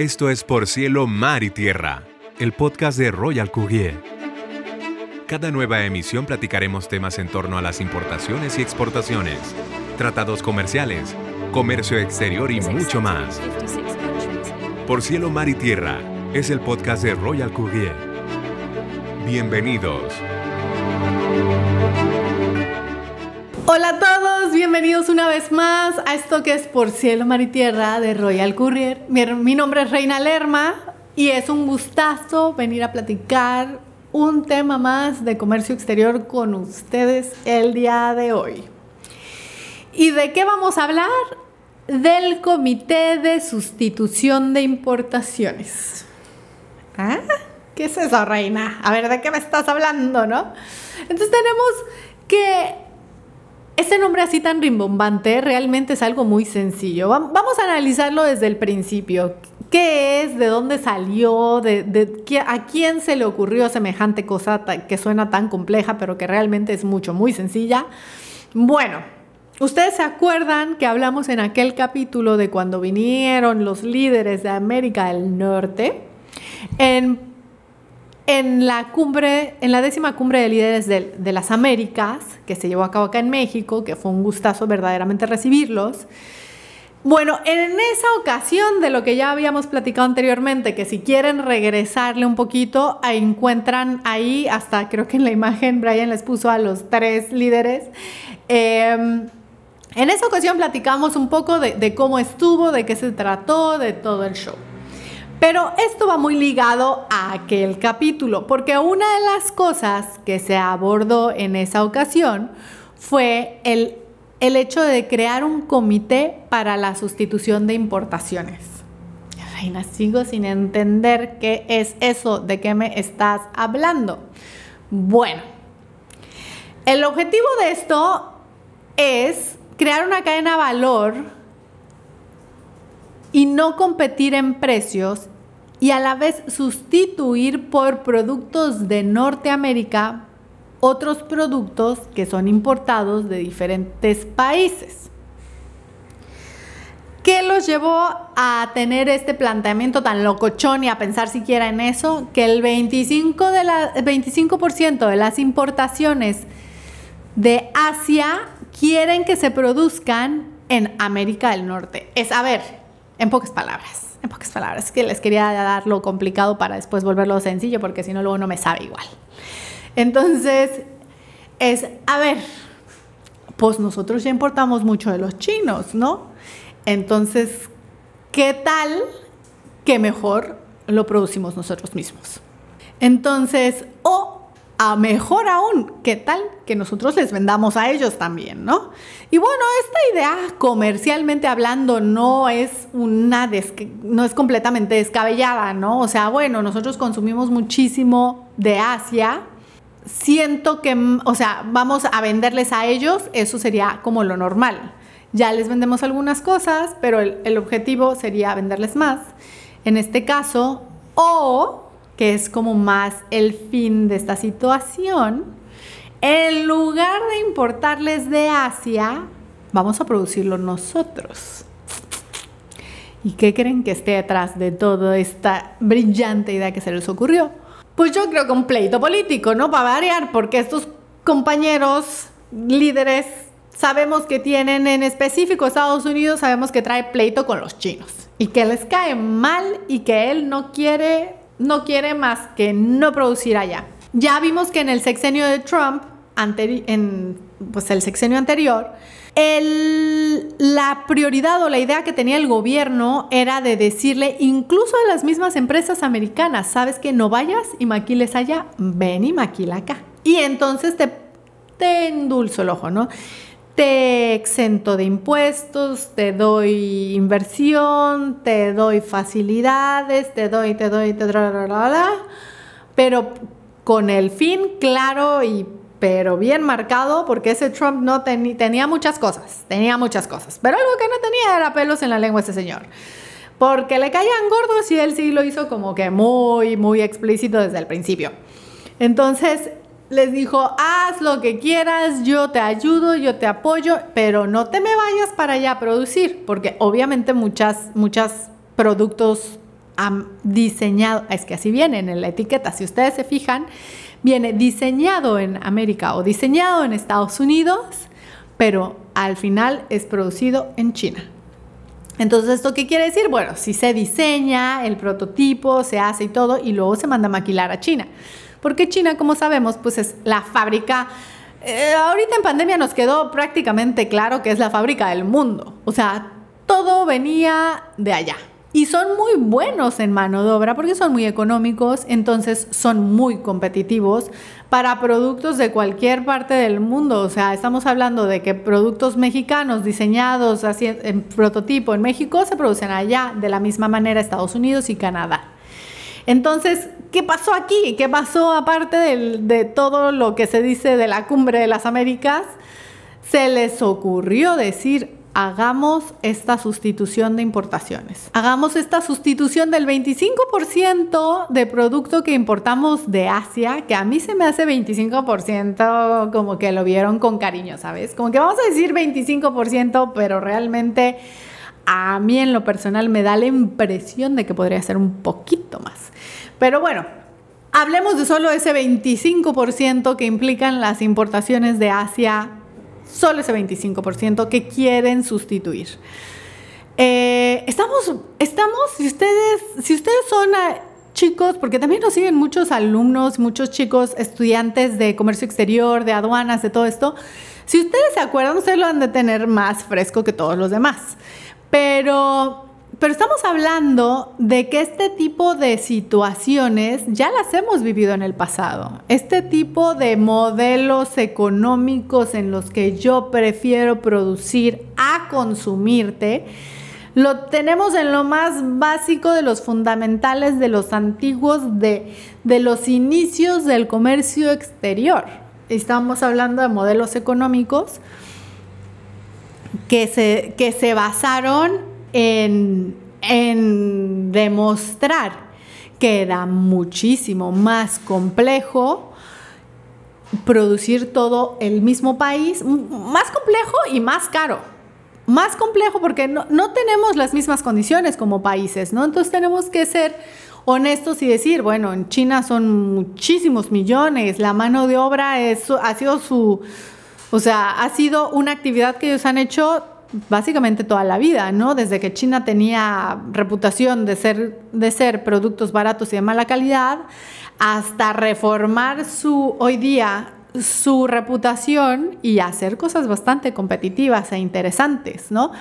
Esto es Por Cielo, Mar y Tierra, el podcast de Royal Courier. Cada nueva emisión platicaremos temas en torno a las importaciones y exportaciones, tratados comerciales, comercio exterior y mucho más. Por Cielo, Mar y Tierra es el podcast de Royal Courier. Bienvenidos. Hola a todos, bienvenidos una vez más a esto que es Por Cielo, Mar y Tierra de Royal Courier. Mi, nombre es Reina Lerma y es un gustazo venir a platicar un tema más de comercio exterior con ustedes el día de hoy. ¿Y de qué vamos a hablar? Del Comité de Sustitución de Importaciones. ¿Ah? ¿Qué es eso, Reina? A ver, ¿de qué me estás hablando, no? Entonces tenemos que este nombre así tan rimbombante realmente es algo muy sencillo. Vamos a analizarlo desde el principio. ¿Qué es? ¿De dónde salió? ¿De, a quién se le ocurrió semejante cosa que suena tan compleja, pero que realmente es mucho, muy sencilla? Bueno, ustedes se acuerdan que hablamos en aquel capítulo de cuando vinieron los líderes de América del Norte en en la cumbre, en la décima cumbre de líderes de, las Américas, que se llevó a cabo acá en México, que fue un gustazo verdaderamente recibirlos. Bueno, en esa ocasión de lo que ya habíamos platicado anteriormente, que si quieren regresarle un poquito, encuentran ahí, hasta creo que en la imagen Brian les puso a los tres líderes. Eh, en esa ocasión platicamos un poco de, de cómo estuvo, de qué se trató, de todo el show. Pero esto va muy ligado a aquel capítulo, porque una de las cosas que se abordó en esa ocasión fue el, el hecho de crear un comité para la sustitución de importaciones. Reina, sigo sin entender qué es eso, de qué me estás hablando. Bueno, el objetivo de esto es crear una cadena de valor y no competir en precios y a la vez sustituir por productos de Norteamérica otros productos que son importados de diferentes países. ¿Qué los llevó a tener este planteamiento tan locochón y a pensar siquiera en eso? Que el 25%, de la, 25 de las importaciones de Asia quieren que se produzcan en América del Norte. Es, a ver, en pocas palabras, en pocas palabras, que les quería dar lo complicado para después volverlo sencillo, porque si no, luego no me sabe igual. Entonces, es, a ver, pues nosotros ya importamos mucho de los chinos, ¿no? Entonces, ¿qué tal que mejor lo producimos nosotros mismos? Entonces, o a mejor aún, ¿qué tal que nosotros les vendamos a ellos también, no? Y bueno, esta idea comercialmente hablando no es una no es completamente descabellada, ¿no? O sea, bueno, nosotros consumimos muchísimo de Asia. Siento que, o sea, vamos a venderles a ellos, eso sería como lo normal. Ya les vendemos algunas cosas, pero el, el objetivo sería venderles más. En este caso, o que es como más el fin de esta situación, en lugar de importarles de Asia, vamos a producirlo nosotros. ¿Y qué creen que esté detrás de toda esta brillante idea que se les ocurrió? Pues yo creo que un pleito político, ¿no? Para variar, porque estos compañeros líderes sabemos que tienen en específico Estados Unidos, sabemos que trae pleito con los chinos y que les cae mal y que él no quiere no quiere más que no producir allá. Ya vimos que en el sexenio de Trump, en pues el sexenio anterior, la prioridad o la idea que tenía el gobierno era de decirle incluso a las mismas empresas americanas, sabes que no vayas y maquiles allá, ven y maquila acá. Y entonces te, te endulzo el ojo, ¿no? Te exento de impuestos, te doy inversión, te doy facilidades, te doy, te doy, te doy, pero con el fin claro y pero bien marcado, porque ese Trump no tenía muchas cosas, tenía muchas cosas, pero algo que no tenía era pelos en la lengua ese señor. Porque le caían gordos y él sí lo hizo como que muy, muy explícito desde el principio. Entonces, les dijo, haz lo que quieras, yo te ayudo, yo te apoyo, pero no te me vayas para allá a producir, porque obviamente muchas, muchos productos diseñado, es que así viene en la etiqueta, si ustedes se fijan, viene diseñado en América o diseñado en Estados Unidos, pero al final es producido en China. Entonces, ¿esto qué quiere decir? Bueno, si se diseña el prototipo, se hace y todo, y luego se manda a maquilar a China. Porque China, como sabemos, pues es la fábrica eh, ahorita en pandemia nos quedó prácticamente claro que es la fábrica del mundo. O sea, todo venía de allá. Y son muy buenos en mano de obra porque son muy económicos, entonces son muy competitivos para productos de cualquier parte del mundo. O sea, estamos hablando de que productos mexicanos diseñados así en prototipo en México se producen allá de la misma manera Estados Unidos y Canadá. Entonces, ¿qué pasó aquí? ¿Qué pasó aparte de, todo lo que se dice de la cumbre de las Américas? Se les ocurrió decir, hagamos esta sustitución de importaciones. Hagamos esta sustitución del 25% de producto que importamos de Asia, que a mí se me hace 25% como que lo vieron con cariño, ¿sabes? Como que vamos a decir 25%, pero realmente a mí en lo personal me da la impresión de que podría ser un poquito más. Pero bueno, hablemos de solo ese 25% que implican las importaciones de Asia, solo ese 25% que quieren sustituir. Eh, estamos, estamos, si ustedes, si ustedes son ah, chicos, porque también nos siguen muchos alumnos, muchos chicos estudiantes de comercio exterior, de aduanas, de todo esto, si ustedes se acuerdan, ustedes lo han de tener más fresco que todos los demás. Pero, pero estamos hablando de que este tipo de situaciones ya las hemos vivido en el pasado. Este tipo de modelos económicos en los que yo prefiero producir a consumirte, lo tenemos en lo más básico de los fundamentales de los antiguos, de, de los inicios del comercio exterior. Estamos hablando de modelos económicos que se, que se basaron en, en demostrar que era muchísimo más complejo producir todo el mismo país, más complejo y más caro. Más complejo porque no, no, tenemos las mismas condiciones como países, ¿no? Entonces tenemos que ser honestos y decir, bueno, en China son muchísimos millones, la mano de obra es, ha sido su, o sea, ha sido una actividad que ellos han hecho básicamente toda la vida, ¿no? Desde que China tenía reputación de ser, de ser productos baratos y de mala calidad, hasta reformar su hoy día su reputación y hacer cosas bastante competitivas e interesantes, ¿no?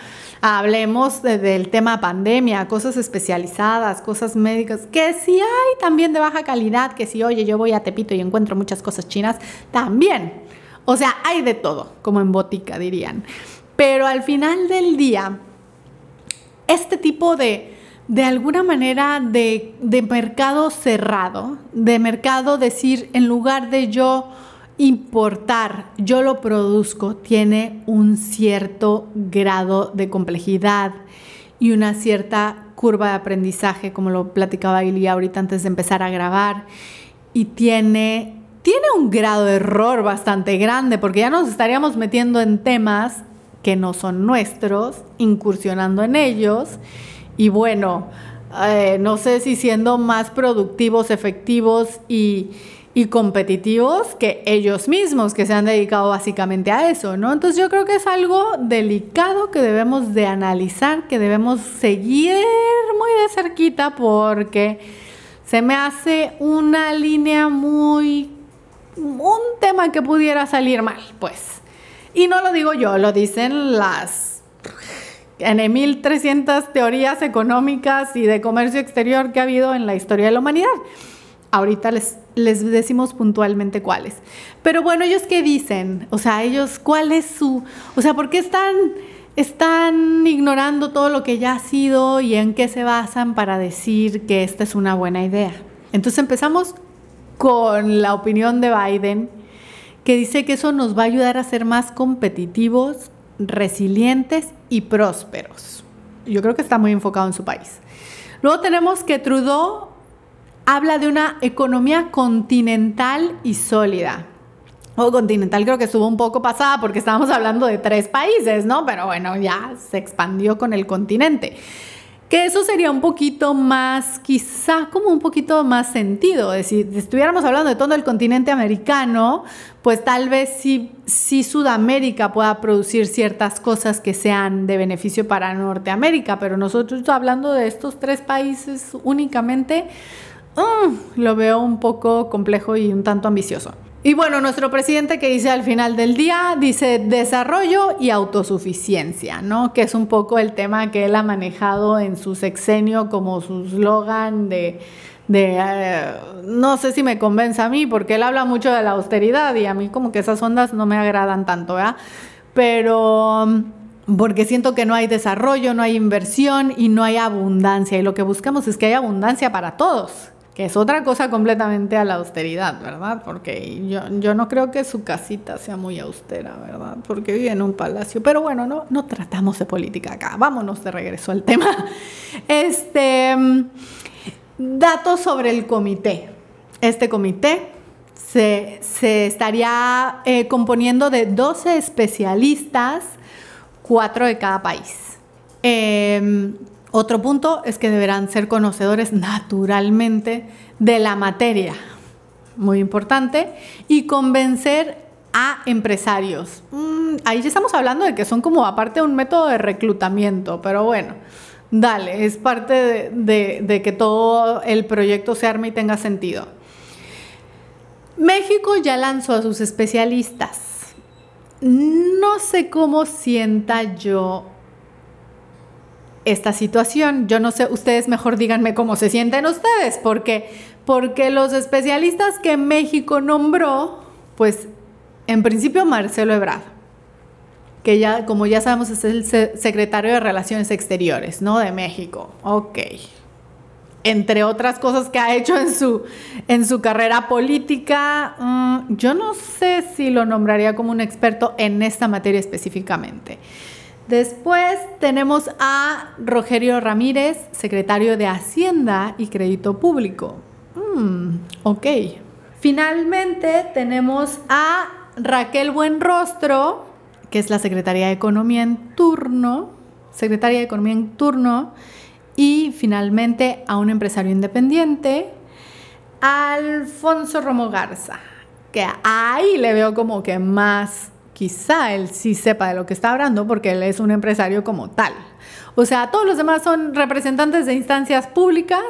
Hablemos del tema pandemia, cosas especializadas, cosas médicas, que si hay también de baja calidad, que si, oye, yo voy a Tepito y encuentro muchas cosas chinas, también. O sea, hay de todo, como en botica dirían. Pero al final del día, este tipo de, de alguna manera, de, de mercado cerrado, de mercado decir, en lugar de yo importar, yo lo produzco, tiene un cierto grado de complejidad y una cierta curva de aprendizaje, como lo platicaba Ilia ahorita antes de empezar a grabar, y tiene tiene un grado de error bastante grande porque ya nos estaríamos metiendo en temas que no son nuestros, incursionando en ellos y bueno, eh, no sé si siendo más productivos, efectivos y, y competitivos que ellos mismos que se han dedicado básicamente a eso, ¿no? Entonces yo creo que es algo delicado que debemos de analizar, que debemos seguir muy de cerquita porque se me hace una línea muy un tema que pudiera salir mal, pues. Y no lo digo yo, lo dicen las en 1300 teorías económicas y de comercio exterior que ha habido en la historia de la humanidad. Ahorita les, les decimos puntualmente cuáles. Pero bueno, ellos qué dicen? O sea, ellos, ¿cuál es su... O sea, ¿por qué están, están ignorando todo lo que ya ha sido y en qué se basan para decir que esta es una buena idea? Entonces empezamos con la opinión de Biden, que dice que eso nos va a ayudar a ser más competitivos, resilientes y prósperos. Yo creo que está muy enfocado en su país. Luego tenemos que Trudeau habla de una economía continental y sólida. O continental creo que estuvo un poco pasada porque estábamos hablando de tres países, ¿no? Pero bueno, ya se expandió con el continente. Que eso sería un poquito más, quizá como un poquito más sentido. Es decir, si estuviéramos hablando de todo el continente americano, pues tal vez sí, Sudamérica pueda producir ciertas cosas que sean de beneficio para Norteamérica, pero nosotros hablando de estos tres países únicamente, mm, lo veo un poco complejo y un tanto ambicioso. Y bueno, nuestro presidente que dice al final del día, dice desarrollo y autosuficiencia, ¿no? Que es un poco el tema que él ha manejado en su sexenio como su slogan de, eh, no sé si me convence a mí, porque él habla mucho de la austeridad y a mí como que esas ondas no me agradan tanto, ¿verdad? Pero porque siento que no hay desarrollo, no hay inversión y no hay abundancia. Y lo que buscamos es que haya abundancia para todos es otra cosa completamente a la austeridad, ¿verdad? Porque yo, yo no creo que su casita sea muy austera, ¿verdad? Porque vive en un palacio. Pero bueno, no, no tratamos de política acá. Vámonos de regreso al tema. Este, datos sobre el comité. Este comité se, estaría eh, componiendo de 12 especialistas, cuatro de cada país. Eh, otro punto es que deberán ser conocedores naturalmente de la materia, muy importante, y convencer a empresarios. Mm, ahí ya estamos hablando de que son como aparte un método de reclutamiento, pero bueno, dale, es parte de, de que todo el proyecto se arme y tenga sentido. México ya lanzó a sus especialistas. No sé cómo sienta yo esta situación. Yo no sé, ustedes mejor díganme cómo se sienten ustedes, porque, porque los especialistas que México nombró, pues en principio Marcelo Ebrard, que ya, como ya sabemos, es el secretario de Relaciones Exteriores, ¿no? De México. Ok. Entre otras cosas que ha hecho en su, en su carrera política, mm, yo no sé si lo nombraría como un experto en esta materia específicamente. Después tenemos a Rogerio Ramírez, secretario de Hacienda y Crédito Público. Mm, ok. Finalmente tenemos a Raquel Buenrostro, que es la secretaria de Economía en turno, secretaria de Economía en turno, y finalmente a un empresario independiente, Alfonso Romo Garza, que ahí le veo como que más quizá él sí sepa de lo que está hablando porque él es un empresario como tal. O sea, todos los demás son representantes de instancias públicas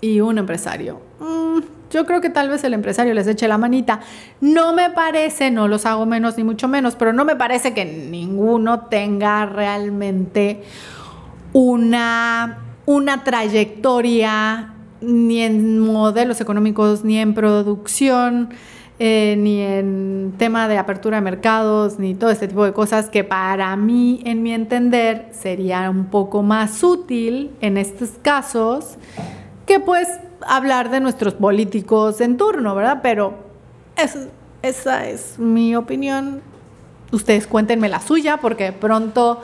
y un empresario. Mm, yo creo que tal vez el empresario les eche la manita. No me parece, no los hago menos ni mucho menos, pero no me parece que ninguno tenga realmente una, una trayectoria ni en modelos económicos ni en producción eh, ni en tema de apertura de mercados, ni todo este tipo de cosas que para mí, en mi entender, sería un poco más útil en estos casos que pues hablar de nuestros políticos en turno, ¿verdad? Pero esa es mi opinión. Ustedes cuéntenme la suya porque pronto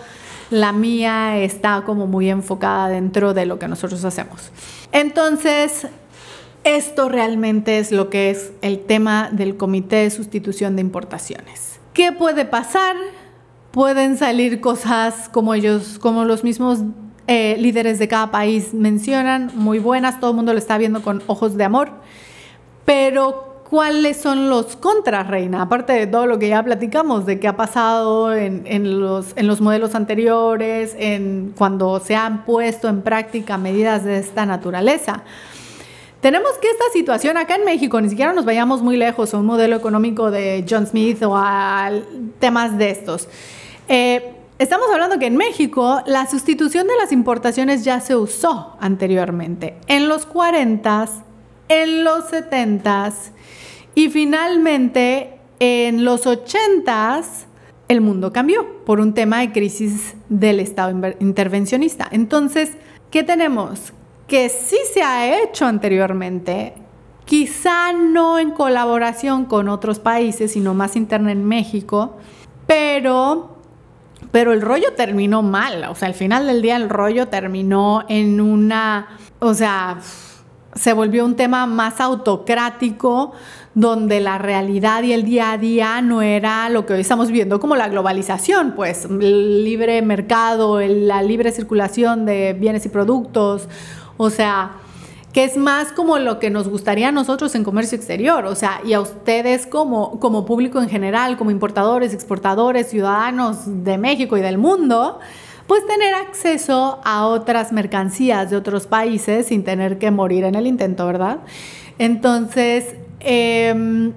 la mía está como muy enfocada dentro de lo que nosotros hacemos. Entonces, esto realmente es lo que es el tema del Comité de Sustitución de Importaciones. ¿Qué puede pasar? Pueden salir cosas como ellos, como los mismos eh, líderes de cada país mencionan, muy buenas, todo el mundo lo está viendo con ojos de amor, pero ¿cuáles son los contras, Reina? Aparte de todo lo que ya platicamos, de qué ha pasado en, los, en los modelos anteriores, en cuando se han puesto en práctica medidas de esta naturaleza. Tenemos que esta situación acá en México, ni siquiera nos vayamos muy lejos a un modelo económico de John Smith o a temas de estos. Eh, estamos hablando que en México la sustitución de las importaciones ya se usó anteriormente, en los 40s, en los 70s y finalmente en los 80s el mundo cambió por un tema de crisis del Estado intervencionista. Entonces, ¿qué tenemos? Que sí se ha hecho anteriormente, quizá no en colaboración con otros países, sino más interna en México, pero, pero el rollo terminó mal, o sea, al final del día el rollo terminó en una, o sea, se volvió un tema más autocrático, donde la realidad y el día a día no era lo que hoy estamos viendo como la globalización, pues el libre mercado, la libre circulación de bienes y productos, o sea, que es más como lo que nos gustaría a nosotros en comercio exterior, o sea, y a ustedes como, como público en general, como importadores, exportadores, ciudadanos de México y del mundo, pues tener acceso a otras mercancías de otros países sin tener que morir en el intento, ¿verdad? Entonces, em,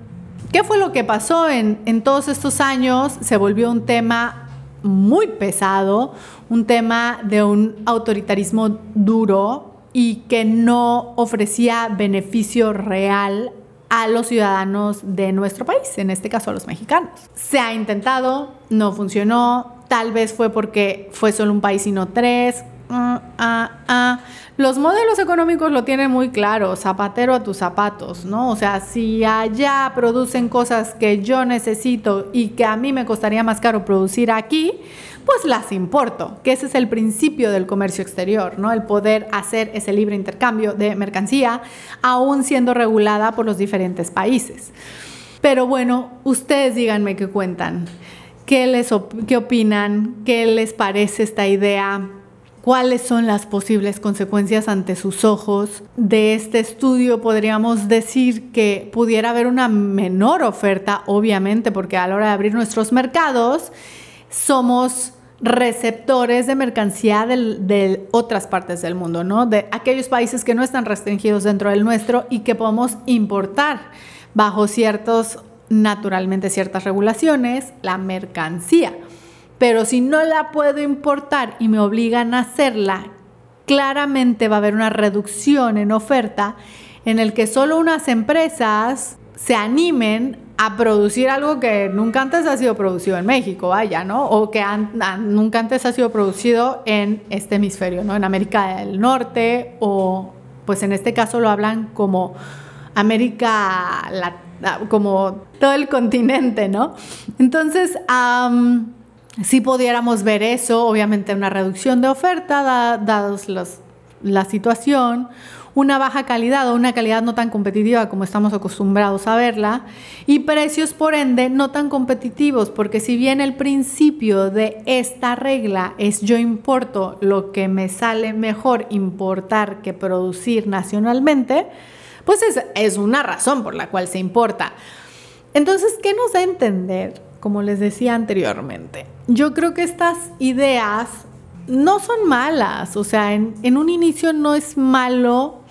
¿qué fue lo que pasó en, en todos estos años? Se volvió un tema muy pesado, un tema de un autoritarismo duro y que no ofrecía beneficio real a los ciudadanos de nuestro país, en este caso a los mexicanos. Se ha intentado, no funcionó, Tal vez fue porque fue solo un país y no tres. Ah, ah, ah. Los modelos económicos lo tienen muy claro, zapatero a tus zapatos, ¿no? O sea, si allá producen cosas que yo necesito y que a mí me costaría más caro producir aquí, pues las importo, que ese es el principio del comercio exterior, ¿no? El poder hacer ese libre intercambio de mercancía, aún siendo regulada por los diferentes países. Pero bueno, ustedes díganme qué cuentan. ¿Qué, les ¿Qué opinan? ¿Qué les parece esta idea? ¿Cuáles son las posibles consecuencias ante sus ojos de este estudio? Podríamos decir que pudiera haber una menor oferta, obviamente, porque a la hora de abrir nuestros mercados somos receptores de mercancía de otras partes del mundo, ¿no? De aquellos países que no están restringidos dentro del nuestro y que podemos importar bajo ciertos naturalmente ciertas regulaciones, la mercancía. Pero si no la puedo importar y me obligan a hacerla, claramente va a haber una reducción en oferta en el que solo unas empresas se animen a producir algo que nunca antes ha sido producido en México, vaya, ¿no? O que nunca antes ha sido producido en este hemisferio, ¿no? En América del Norte o, pues en este caso lo hablan como América como todo el continente, ¿no? Entonces, si pudiéramos ver eso, obviamente una reducción de oferta, dados la situación, una baja calidad o una calidad no tan competitiva como estamos acostumbrados a verla, y precios por ende no tan competitivos, porque si bien el principio de esta regla es yo importo lo que me sale mejor importar que producir nacionalmente, pues es, una razón por la cual se importa. Entonces, ¿qué nos da a entender? Como les decía anteriormente, yo creo que estas ideas no son malas, o sea, en, en, un inicio no es malo,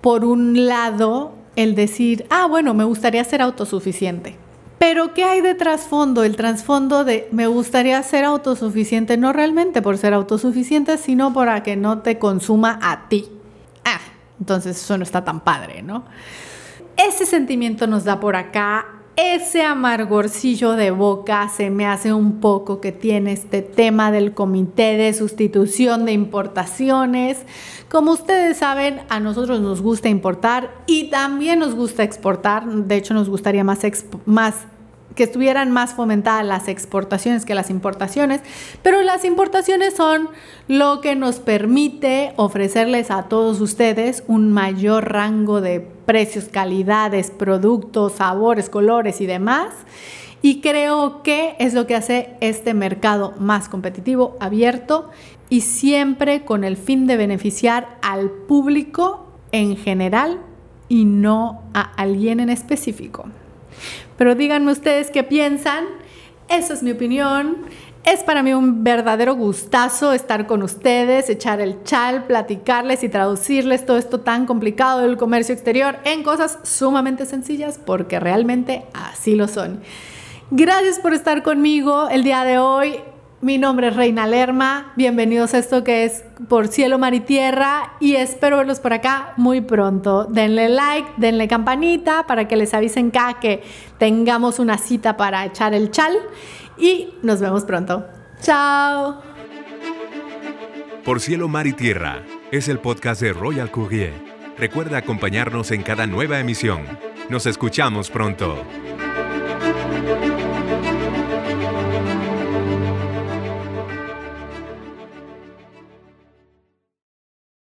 por un lado, el decir, ah, bueno, me gustaría ser autosuficiente. Pero ¿qué hay de trasfondo? El trasfondo de me gustaría ser autosuficiente, no realmente por ser autosuficiente, sino para que no te consuma a ti. Ah, entonces eso no está tan padre, ¿no? Ese sentimiento nos da por acá, ese amargorcillo de boca se me hace un poco que tiene este tema del comité de sustitución de importaciones. Como ustedes saben, a nosotros nos gusta importar y también nos gusta exportar. De hecho, nos gustaría más, que estuvieran más fomentadas las exportaciones que las importaciones, pero las importaciones son lo que nos permite ofrecerles a todos ustedes un mayor rango de precios, calidades, productos, sabores, colores y demás. Y creo que es lo que hace este mercado más competitivo, abierto y siempre con el fin de beneficiar al público en general y no a alguien en específico. Pero díganme ustedes qué piensan. Esa es mi opinión. Es para mí un verdadero gustazo estar con ustedes, echar el chal, platicarles y traducirles todo esto tan complicado del comercio exterior en cosas sumamente sencillas porque realmente así lo son. Gracias por estar conmigo el día de hoy. Mi nombre es Reina Lerma, bienvenidos a esto que es Por Cielo, Mar y Tierra y espero verlos por acá muy pronto. Denle like, denle campanita para que les avisen acá que tengamos una cita para echar el chal y nos vemos pronto. Chao. Por Cielo, Mar y Tierra es el podcast de Royal Courier. Recuerda acompañarnos en cada nueva emisión. Nos escuchamos pronto.